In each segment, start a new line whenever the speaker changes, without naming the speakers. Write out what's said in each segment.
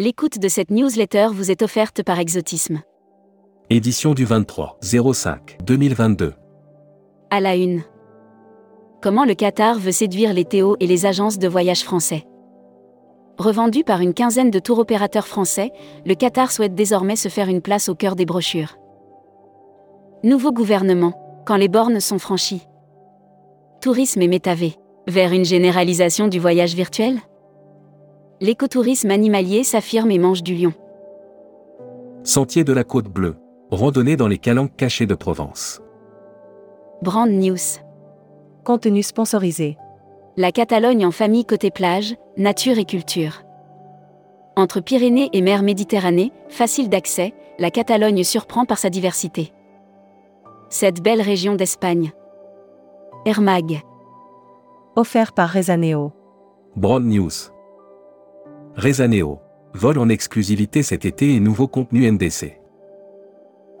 L'écoute de cette newsletter vous est offerte par Exotisme.
Édition du 23 05 2022.
À la une. Comment le Qatar veut séduire les Théo et les agences de voyage français Revendu par une quinzaine de tour opérateurs français, le Qatar souhaite désormais se faire une place au cœur des brochures. Nouveau gouvernement, quand les bornes sont franchies. Tourisme et métavé. Vers une généralisation du voyage virtuel L'écotourisme animalier s'affirme et mange du lion.
Sentier de la Côte Bleue. Randonnée dans les calanques cachées de Provence.
Brand News.
Contenu sponsorisé.
La Catalogne en famille côté plage, nature et culture. Entre Pyrénées et mer Méditerranée, facile d'accès, la Catalogne surprend par sa diversité. Cette belle région d'Espagne. Hermag.
Offert par Rezaneo.
Broad News. Rezaneo. Vol en exclusivité cet été et nouveau contenu NDC.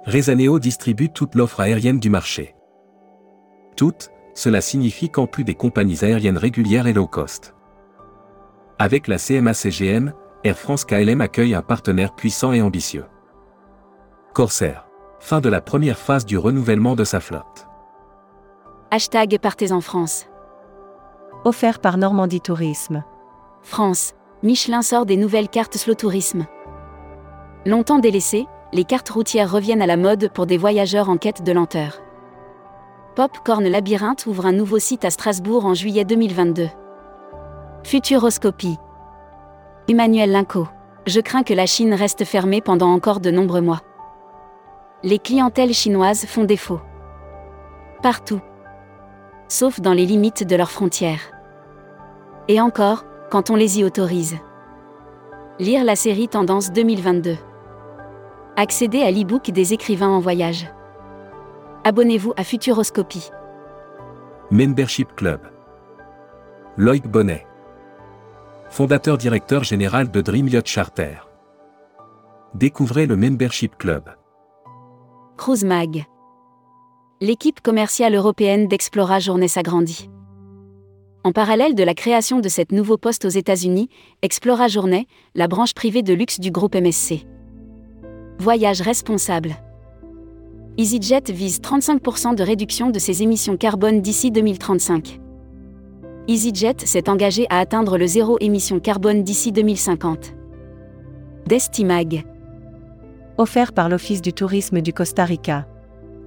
Rezaneo distribue toute l'offre aérienne du marché. Toute, cela signifie qu'en plus des compagnies aériennes régulières et low cost. Avec la CMA-CGM, Air France KLM accueille un partenaire puissant et ambitieux. Corsair. Fin de la première phase du renouvellement de sa flotte.
Hashtag Partez en France.
Offert par Normandie Tourisme.
France. Michelin sort des nouvelles cartes slow tourisme. Longtemps délaissées, les cartes routières reviennent à la mode pour des voyageurs en quête de lenteur. Popcorn Labyrinthe ouvre un nouveau site à Strasbourg en juillet 2022. Futuroscopie. Emmanuel Linco. Je crains que la Chine reste fermée pendant encore de nombreux mois. Les clientèles chinoises font défaut. Partout. Sauf dans les limites de leurs frontières. Et encore, quand on les y autorise. Lire la série Tendance 2022. Accéder à l'e-book des écrivains en voyage. Abonnez-vous à Futuroscopie.
Membership Club. Loïc Bonnet. Fondateur directeur général de Dream Yacht Charter. Découvrez le Membership Club.
Cruise Mag. L'équipe commerciale européenne d'Explora Journée s'agrandit. En parallèle de la création de cet nouveau poste aux États-Unis, Explora Journée, la branche privée de luxe du groupe MSC. Voyage responsable. EasyJet vise 35% de réduction de ses émissions carbone d'ici 2035. EasyJet s'est engagé à atteindre le zéro émission carbone d'ici 2050. Destimag.
Offert par l'Office du tourisme du Costa Rica.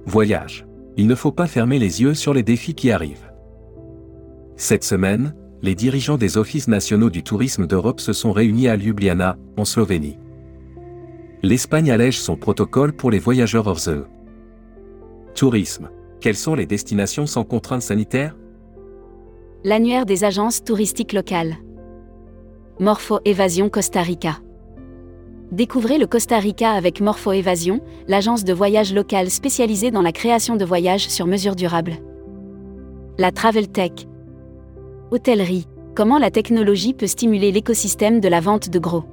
Voyage. Il ne faut pas fermer les yeux sur les défis qui arrivent. Cette semaine, les dirigeants des offices nationaux du tourisme d'Europe se sont réunis à Ljubljana, en Slovénie. L'Espagne allège son protocole pour les voyageurs hors ZE. Tourisme. Quelles sont les destinations sans contraintes sanitaires?
L'annuaire des agences touristiques locales. Morpho Évasion Costa Rica. Découvrez le Costa Rica avec Morpho Évasion, l'agence de voyage locale spécialisée dans la création de voyages sur mesure durable. La Travel Tech. Hôtellerie. Comment la technologie peut stimuler l'écosystème de la vente de gros.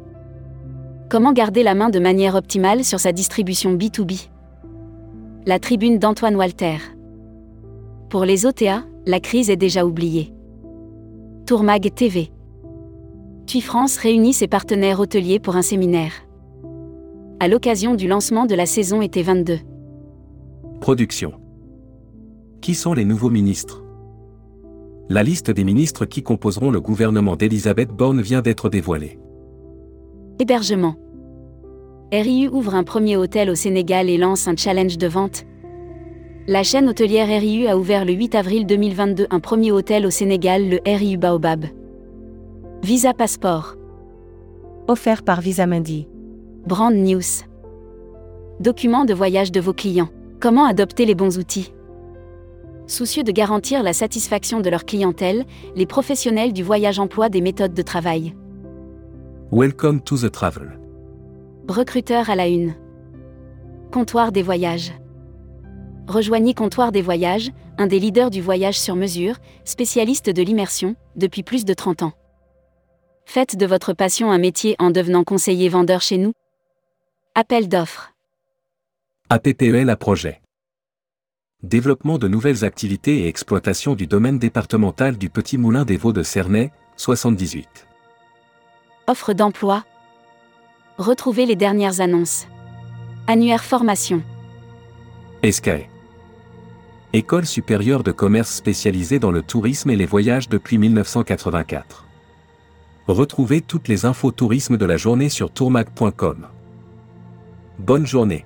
Comment garder la main de manière optimale sur sa distribution B2B La tribune d'Antoine Walter. Pour les OTA, la crise est déjà oubliée. Tourmag TV. TUI France réunit ses partenaires hôteliers pour un séminaire. À l'occasion du lancement de la saison été 22.
Production. Qui sont les nouveaux ministres? La liste des ministres qui composeront le gouvernement d'Elisabeth Borne vient d'être dévoilée.
Hébergement. RIU ouvre un premier hôtel au Sénégal et lance un challenge de vente. La chaîne hôtelière RIU a ouvert le 8 avril 2022 un premier hôtel au Sénégal, le RIU Baobab. Visa Passeport.
Offert par Visa Mundi.
Brand News. Document de voyage de vos clients. Comment adopter les bons outils? Soucieux de garantir la satisfaction de leur clientèle, les professionnels du voyage emploient des méthodes de travail.
Welcome to the travel.
Recruteur à la une. Comptoir des voyages. Rejoignez Comptoir des voyages, un des leaders du voyage sur mesure, spécialiste de l'immersion, depuis plus de 30 ans. Faites de votre passion un métier en devenant conseiller vendeur chez nous. Appel d'offres.
APPEL à projet. Développement de nouvelles activités et exploitation du domaine départemental du Petit Moulin des Vaux de Cernay, 78.
Offre d'emploi. Retrouvez les dernières annonces. Annuaire formation.
ESCAE. École supérieure de commerce spécialisée dans le tourisme et les voyages depuis 1984. Retrouvez toutes les infos tourisme de la journée sur tourmag.com. Bonne journée.